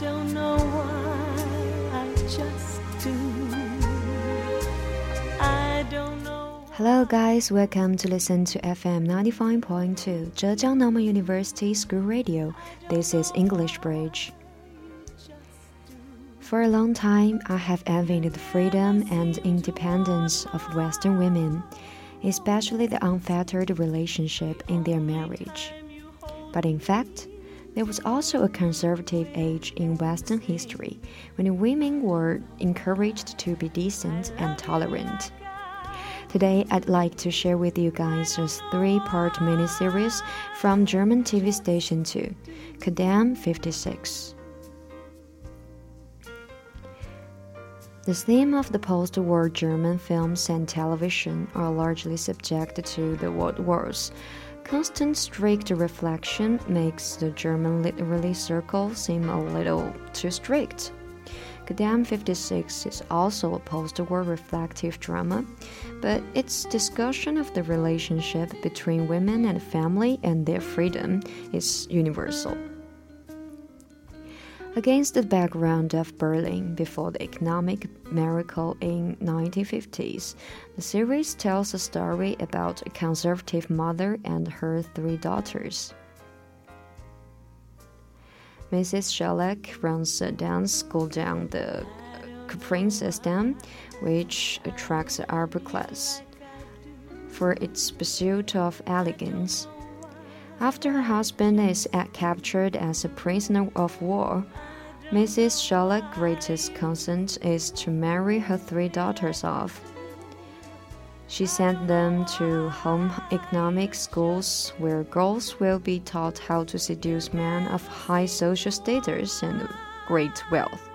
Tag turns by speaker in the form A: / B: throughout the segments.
A: don't know why, I just do. I don't know.
B: Hello, guys. Welcome to listen to FM 95.2 Zhejiang Normal University School Radio. This is English Bridge. For a long time, I have envied the freedom and independence of Western women, especially the unfettered relationship in their marriage. But in fact, there was also a conservative age in Western history when women were encouraged to be decent and tolerant. Today, I'd like to share with you guys a three part miniseries from German TV station 2, Ku'damm 56. The theme of the post war German films and television are largely subject to the world wars. Constant strict reflection makes the German literary circle seem a little too strict. Ku'damm 56 is also a post war reflective drama, but its discussion of the relationship between women and family and their freedom is universal. Against the background of Berlin before the economic miracle in 1950s, the series tells a story about a conservative mother and her three daughters. Mrs. Schöllack runs a dance school down the Princess Dam, which attracts the upper class for its pursuit of elegance. After her husband is captured as a prisoner of war, Mrs. Schöllack's greatest concern is to marry her three daughters off. She sent them to home economic schools where girls will be taught how to seduce men of high social status and great wealth.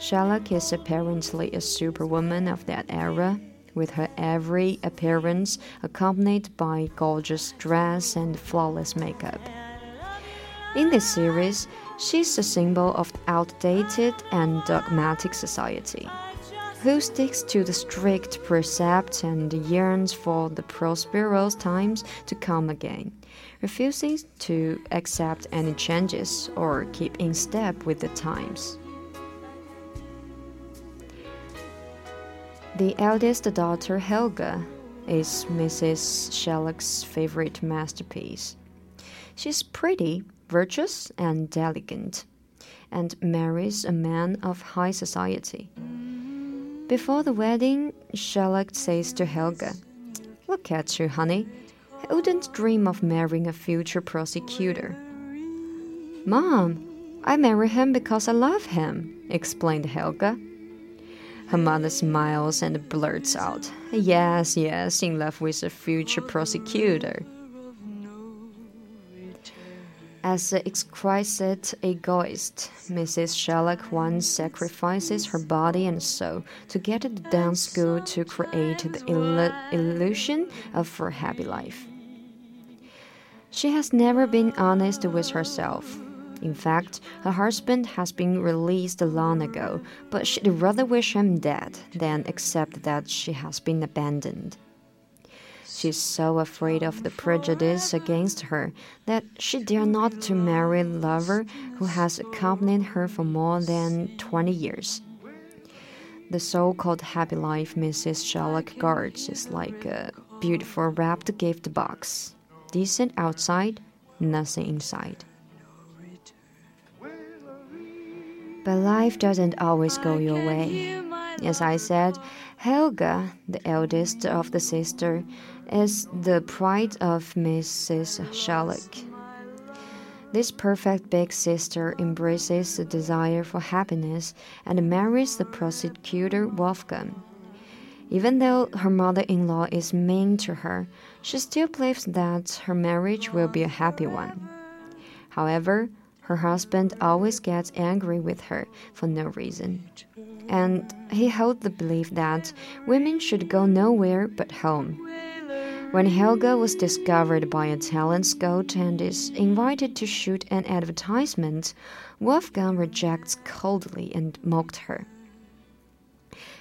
B: Schöllack is apparently a superwoman of that era with her every appearance accompanied by gorgeous dress and flawless makeup. In this series, she's a symbol of outdated and dogmatic society, who sticks to the strict precepts and yearns for the prosperous times to come again, refusing to accept any changes or keep in step with the times. The eldest daughter, Helga, is Mrs. Schöllack's favorite masterpiece. She's pretty, virtuous, and elegant, and marries a man of high society. Before the wedding, Schöllack says to Helga, Look at you, honey. I wouldn't dream of marrying a future prosecutor. Mom, I marry him because I love him, explained Helga. Her mother smiles and blurts out, Yes, yes, in love with a future prosecutor. As the exquisite egoist, Mrs. Schöllack once sacrifices her body and soul to get the dance school to create the illu illusion of her happy life. She has never been honest with herself in fact, her husband has been released long ago, but she'd rather wish him dead than accept that she has been abandoned. She's so afraid of the prejudice against her that she dare not to marry a lover who has accompanied her for more than 20 years. The so-called happy life Mrs. Schöllack guards is like a beautiful wrapped gift box. Decent outside, nothing inside. But life doesn't always go your way. As I said, Helga, the eldest of the sister, is the pride of Mrs. Schöllack. This perfect big sister embraces the desire for happiness and marries the prosecutor Wolfgang. Even though her mother in law is mean to her, she still believes that her marriage will be a happy one. However, her husband always gets angry with her for no reason. And he held the belief that women should go nowhere but home. When Helga was discovered by a talent scout and is invited to shoot an advertisement, Wolfgang rejects coldly and mocked her.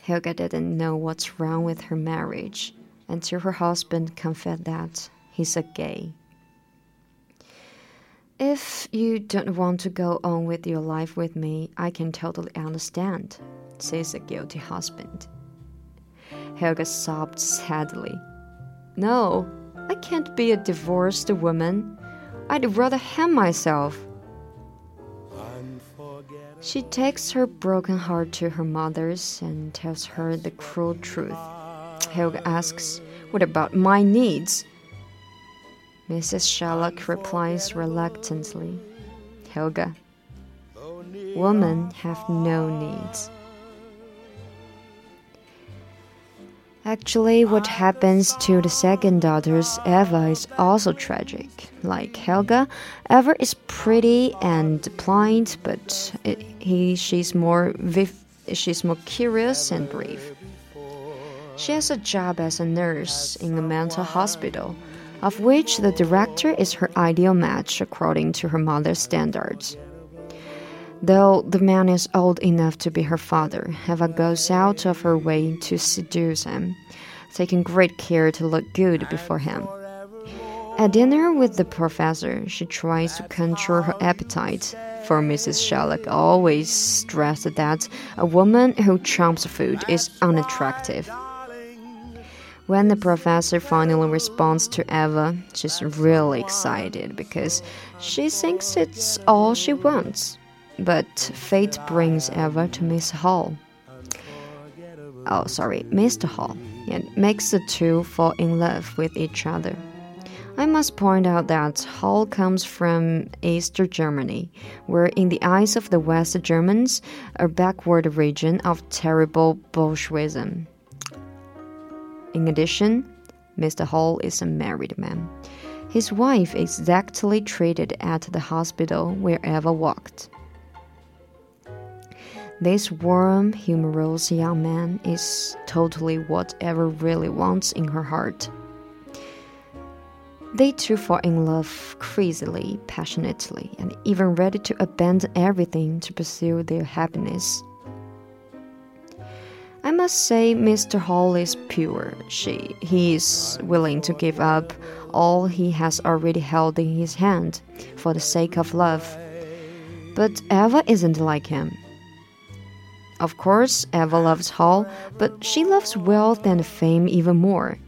B: Helga didn't know what's wrong with her marriage until her husband confessed that he's a gay. If you don't want to go on with your life with me, I can totally understand, says the guilty husband. Helga sobbed sadly. No, I can't be a divorced woman. I'd rather hang myself. She takes her broken heart to her mother's and tells her the cruel truth. Helga asks, What about my needs? Mrs. Schöllack replies reluctantly, Helga, women have no needs. Actually, what happens to the second daughter's Eva is also tragic. Like Helga, Eva is pretty and blind, but he she's more she's more curious and brave. She has a job as a nurse in a mental hospital, of which the director is her ideal match according to her mother's standards. Though the man is old enough to be her father, Eva goes out of her way to seduce him, taking great care to look good before him. At dinner with the professor, she tries to control her appetite, for Mrs. Schöllack always stressed that a woman who chomps food is unattractive. When the professor finally responds to Eva, she's really excited because she thinks it's all she wants. But fate brings Eva to Miss Hall. Oh, sorry, Mr. Hall, and makes the two fall in love with each other. I must point out that Hall comes from East Germany, where, in the eyes of the West Germans, a backward region of terrible Bolshevism. In addition, Mr. Hall is a married man. His wife is exactly treated at the hospital where Eva walked. This warm, humorous young man is totally what Eva really wants in her heart. They two fall in love crazily, passionately, and even ready to abandon everything to pursue their happiness. I must say, Mr. Hall is pure. She, he is willing to give up all he has already held in his hand for the sake of love. But Eva isn't like him. Of course, Eva loves Hall, but she loves wealth and fame even more.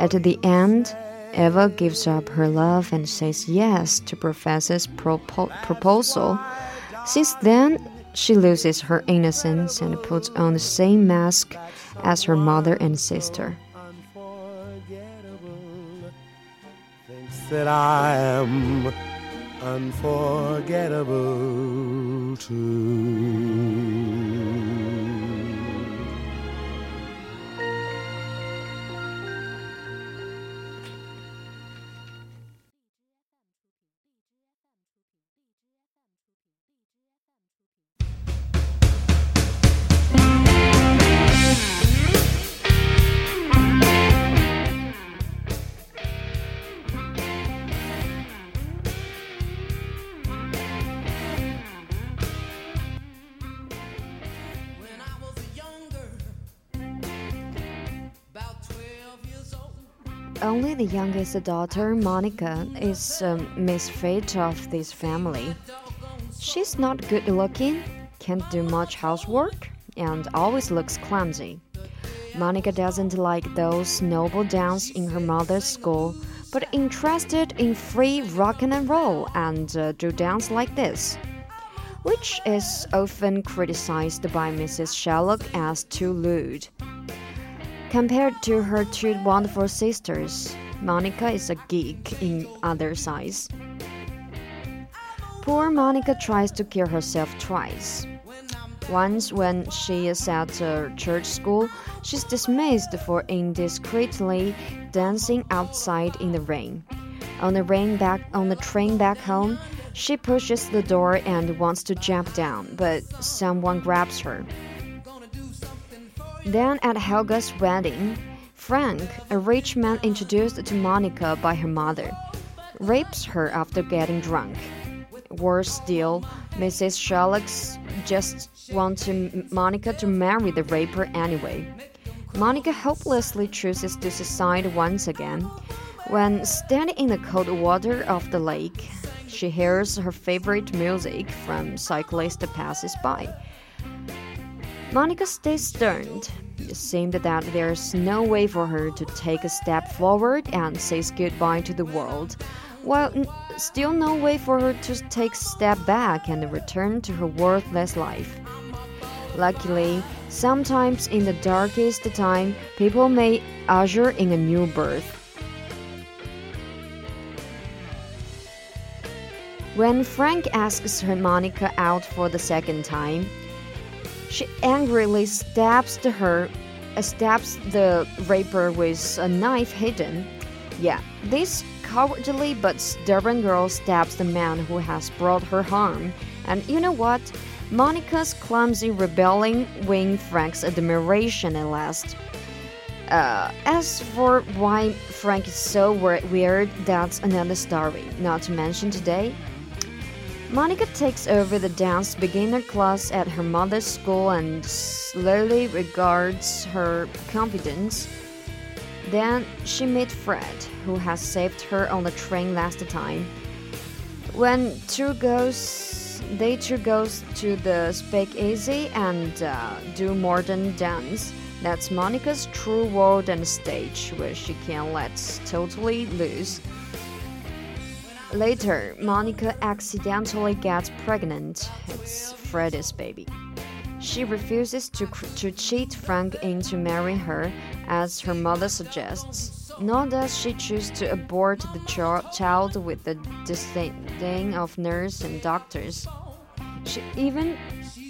B: At the end, Eva gives up her love and says yes to Professor's propo proposal. Since then, she loses her innocence and puts on the same mask as her mother and sister.
C: that I am unforgettable too.
B: Only the youngest daughter, Monica, is a um, misfit of this family. She's not good looking, can't do much housework, and always looks clumsy. Monica doesn't like those noble dance in her mother's school, but interested in free rock and roll and uh, do dance like this, which is often criticized by Mrs. Schöllack as too lewd. Compared to her two wonderful sisters, Monica is a geek in other sides. Poor Monica tries to kill herself twice. Once, when she is at a church school, she's dismissed for indiscreetly dancing outside in the rain. On the rain back on the train back home, she pushes the door and wants to jump down, but someone grabs her. Then at Helga's wedding, Frank, a rich man introduced to Monica by her mother, rapes her after getting drunk. Worse still, Mrs. Schöllack just wants Monica to marry the raper anyway. Monica hopelessly chooses to suicide once again. When standing in the cold water of the lake, she hears her favorite music from cyclist passes by. Monica stays stunned. It seemed that there's no way for her to take a step forward and says goodbye to the world, while still no way for her to take a step back and return to her worthless life. Luckily, sometimes in the darkest time, people may usher in a new birth. When Frank asks her Monica out for the second time, she angrily stabs her, uh, stabs the raper with a knife hidden. Yeah, this cowardly but stubborn girl stabs the man who has brought her harm. And you know what? Monica's clumsy rebelling win Frank's admiration at last. Uh, as for why Frank is so weird, that's another story, not to mention today. Monica takes over the dance beginner class at her mother's school and slowly regards her confidence. Then she meets Fred, who has saved her on the train last time. When two goes, they two goes to the speakeasy and uh, do modern dance. That's Monica's true world and stage, where she can let totally loose. Later, Monica accidentally gets pregnant. It's Freddy's baby. She refuses to, to cheat Frank into marrying her, as her mother suggests. Nor does she choose to abort the ch child with the disdain of nurse and doctors. She even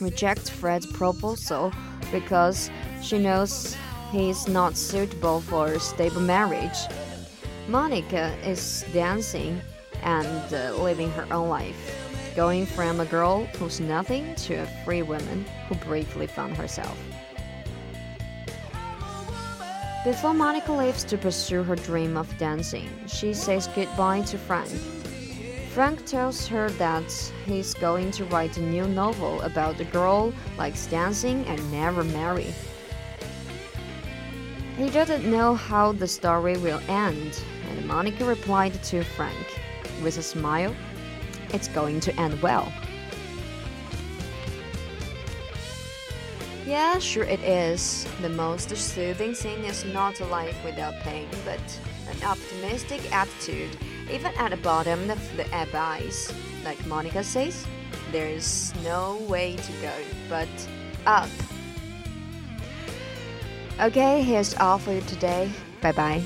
B: rejects Fred's proposal because she knows he is not suitable for a stable marriage. Monica is dancing and uh, living her own life, going from a girl who's nothing to a free woman who bravely found herself. Before Monica leaves to pursue her dream of dancing, she says goodbye to Frank. Frank tells her that he's going to write a new novel about a girl likes dancing and never marry. He doesn't know how the story will end, and Monica replied to Frank with a smile, it's going to end well. Yeah, sure it is. The most soothing thing is not a life without pain, but an optimistic attitude, even at the bottom of the abyss. Like Monica says, there's no way to go but up. Okay, here's all for you today. Bye bye.